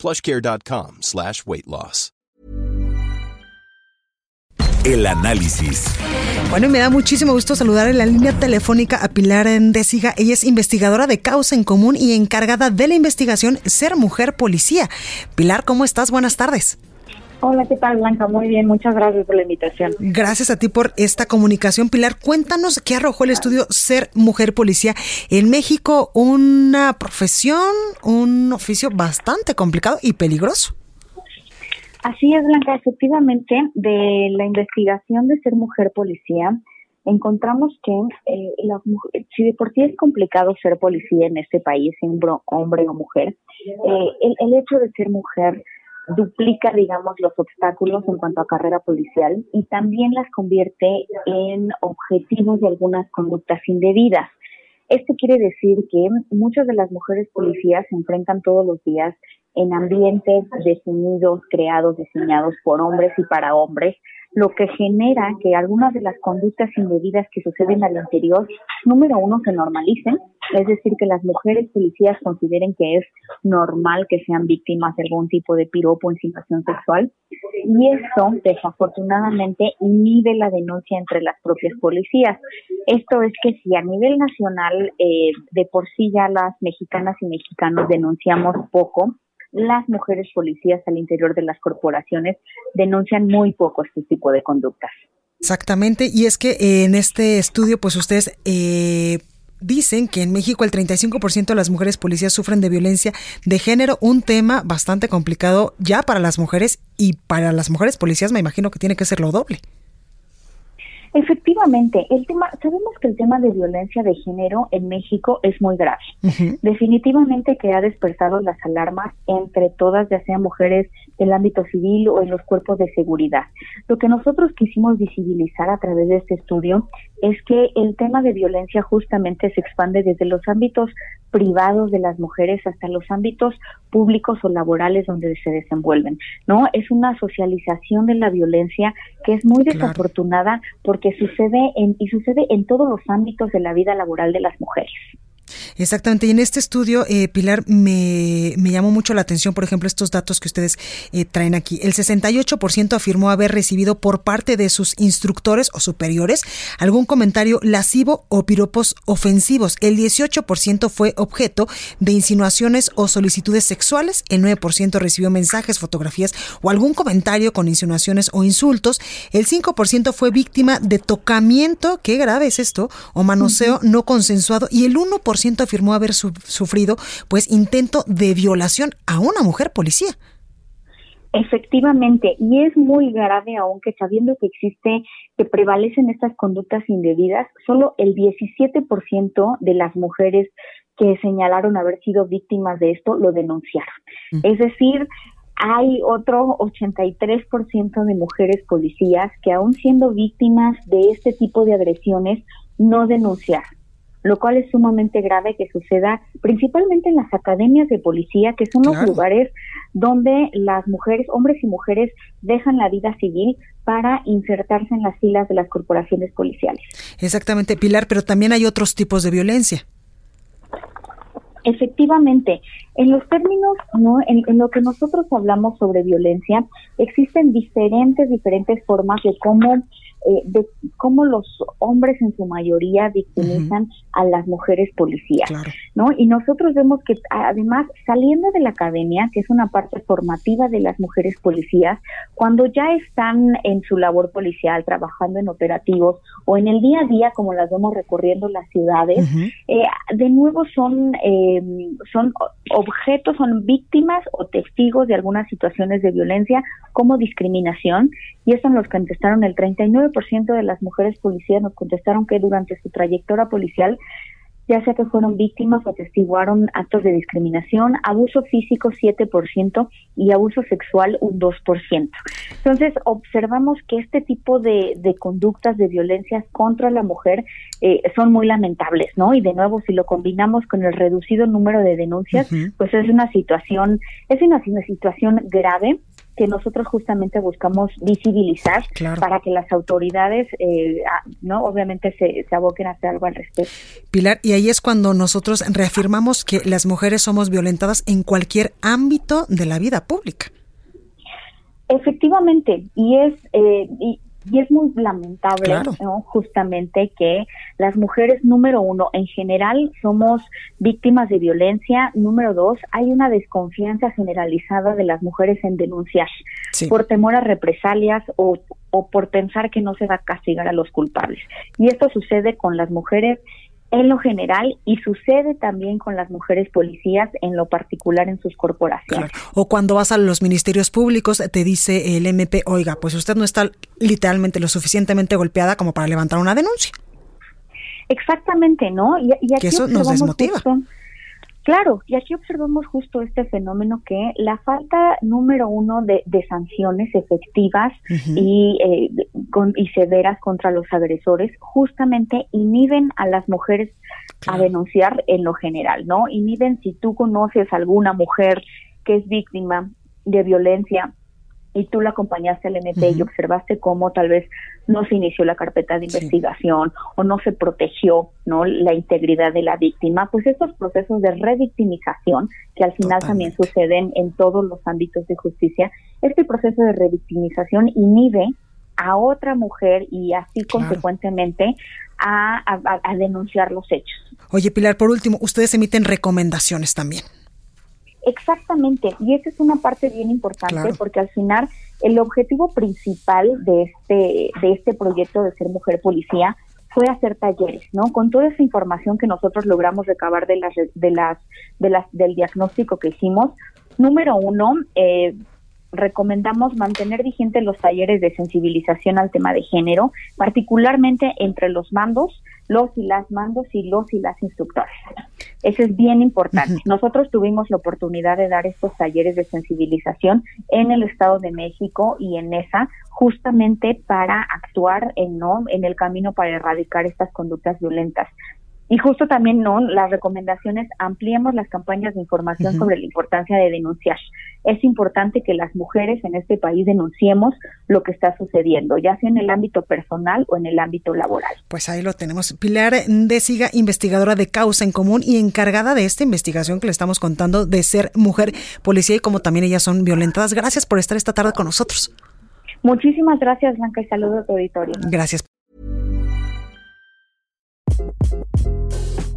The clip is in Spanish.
plushcare.com slash weight loss. El análisis. Bueno, y me da muchísimo gusto saludar en la línea telefónica a Pilar Endésiga. Ella es investigadora de Causa en Común y encargada de la investigación Ser Mujer Policía. Pilar, ¿cómo estás? Buenas tardes. Hola, ¿qué tal, Blanca? Muy bien, muchas gracias por la invitación. Gracias a ti por esta comunicación. Pilar, cuéntanos qué arrojó el estudio Ser Mujer Policía. En México, una profesión, un oficio bastante complicado y peligroso. Así es, Blanca. Efectivamente, de la investigación de Ser Mujer Policía, encontramos que eh, si de por sí es complicado ser policía en este país, hombre o mujer, eh, el, el hecho de ser mujer duplica, digamos, los obstáculos en cuanto a carrera policial y también las convierte en objetivos de algunas conductas indebidas. Esto quiere decir que muchas de las mujeres policías se enfrentan todos los días en ambientes definidos, creados, diseñados por hombres y para hombres, lo que genera que algunas de las conductas indebidas que suceden al interior, número uno, se normalicen, es decir, que las mujeres policías consideren que es normal que sean víctimas de algún tipo de piropo en situación sexual, y eso desafortunadamente inhibe la denuncia entre las propias policías. Esto es que si a nivel nacional eh, de por sí ya las mexicanas y mexicanos denunciamos poco, las mujeres policías al interior de las corporaciones denuncian muy poco este tipo de conductas. Exactamente, y es que en este estudio, pues ustedes eh, dicen que en México el 35% de las mujeres policías sufren de violencia de género, un tema bastante complicado ya para las mujeres y para las mujeres policías me imagino que tiene que ser lo doble. Efectivamente, el tema, sabemos que el tema de violencia de género en México es muy grave. Definitivamente que ha despertado las alarmas entre todas, ya sean mujeres del ámbito civil o en los cuerpos de seguridad. Lo que nosotros quisimos visibilizar a través de este estudio es que el tema de violencia justamente se expande desde los ámbitos privados de las mujeres hasta los ámbitos públicos o laborales donde se desenvuelven, ¿no? Es una socialización de la violencia que es muy desafortunada porque sucede en, y sucede en todos los ámbitos de la vida laboral de las mujeres. Exactamente, y en este estudio, eh, Pilar, me, me, llamó mucho la atención, por ejemplo, estos datos que ustedes eh, traen aquí. El 68% afirmó haber recibido por parte de sus instructores o superiores algún comentario lascivo o piropos ofensivos. El 18% fue objeto de insinuaciones o solicitudes sexuales. El 9% recibió mensajes, fotografías o algún comentario con insinuaciones o insultos. El 5% fue víctima de tocamiento, qué grave es esto, o manoseo no consensuado. Y el 1% afirmó haber sufrido pues intento de violación a una mujer policía. Efectivamente, y es muy grave aunque sabiendo que existe, que prevalecen estas conductas indebidas, solo el 17% de las mujeres que señalaron haber sido víctimas de esto lo denunciaron. Mm. Es decir, hay otro 83% de mujeres policías que aún siendo víctimas de este tipo de agresiones no denunciaron lo cual es sumamente grave que suceda principalmente en las academias de policía, que son los lugares donde las mujeres, hombres y mujeres, dejan la vida civil para insertarse en las filas de las corporaciones policiales. Exactamente, Pilar, pero también hay otros tipos de violencia. Efectivamente, en los términos, ¿no? En, en, lo que nosotros hablamos sobre violencia, existen diferentes, diferentes formas de cómo eh, de cómo los hombres en su mayoría victimizan a las mujeres policías, ¿no? Y nosotros vemos que además saliendo de la academia, que es una parte formativa de las mujeres policías, cuando ya están en su labor policial, trabajando en operativos o en el día a día, como las vemos recorriendo las ciudades, eh, de nuevo son, eh, son objetos, son víctimas o testigos de algunas situaciones de violencia como discriminación, y eso nos contestaron el 39% de las mujeres policías nos contestaron que durante su trayectoria policial ya sea que fueron víctimas o atestiguaron actos de discriminación, abuso físico 7% y abuso sexual un 2%. Entonces, observamos que este tipo de, conductas de violencia contra la mujer eh, son muy lamentables, ¿no? Y de nuevo, si lo combinamos con el reducido número de denuncias, pues es una situación, es una situación grave que nosotros justamente buscamos visibilizar para que las autoridades, eh, no, obviamente se, se aboquen a hacer algo al respecto. Pilar, y ahí es cuando nosotros reafirmamos que las mujeres somos violentadas en cualquier ámbito de la vida pública. Efectivamente, y es eh, y, y es muy lamentable, justamente, que las mujeres, número uno, en general somos víctimas de violencia. Número dos, hay una desconfianza generalizada de las mujeres en denunciar por temor a represalias o, o por pensar que no se va a castigar a los culpables. Y esto sucede con las mujeres en lo general y sucede también con las mujeres policías en lo particular en sus corporaciones. O cuando vas a los ministerios públicos te dice el MP, oiga, pues usted no está literalmente lo suficientemente golpeada como para levantar una denuncia. Exactamente, ¿no? Y, que eso nos desmotiva. Claro, y aquí observamos justo este fenómeno que la falta número uno de, sanciones efectivas y, eh, y severas contra los agresores justamente inhiben a las mujeres a denunciar en lo general, ¿no? Inhiben si tú conoces a alguna mujer que es víctima de violencia y tú la acompañaste al MP y observaste cómo tal vez no se inició la carpeta de investigación o no se protegió no la integridad de la víctima, pues estos procesos de revictimización que al final también suceden en todos los ámbitos de justicia, este proceso de revictimización inhibe a otra mujer y así consecuentemente a, a denunciar los hechos. Oye, Pilar, por último, ustedes emiten recomendaciones también. Exactamente, y esa es una parte bien importante porque al final el objetivo principal de este de este proyecto de ser mujer policía fue hacer talleres, ¿no? Con toda esa información que nosotros logramos recabar de las de las de las del diagnóstico que hicimos, número uno, eh, recomendamos mantener vigentes los talleres de sensibilización al tema de género, particularmente entre los mandos, los y las mandos y los y las instructores. Eso es bien importante. Nosotros tuvimos la oportunidad de dar estos talleres de sensibilización en el Estado de México y en ESA, justamente para actuar en, ¿no? en el camino para erradicar estas conductas violentas. Y justo también, ¿no? Las recomendaciones, ampliemos las campañas de información sobre la importancia de denunciar. Es importante que las mujeres en este país denunciemos lo que está sucediendo, ya sea en el ámbito personal o en el ámbito laboral. Pues ahí lo tenemos. Pilar Siga, investigadora de Causa en Común y encargada de esta investigación que le estamos contando de ser mujer policía y como también ellas son violentadas. Gracias por estar esta tarde con nosotros. Muchísimas gracias, Blanca, y saludos a tu auditorio. Gracias.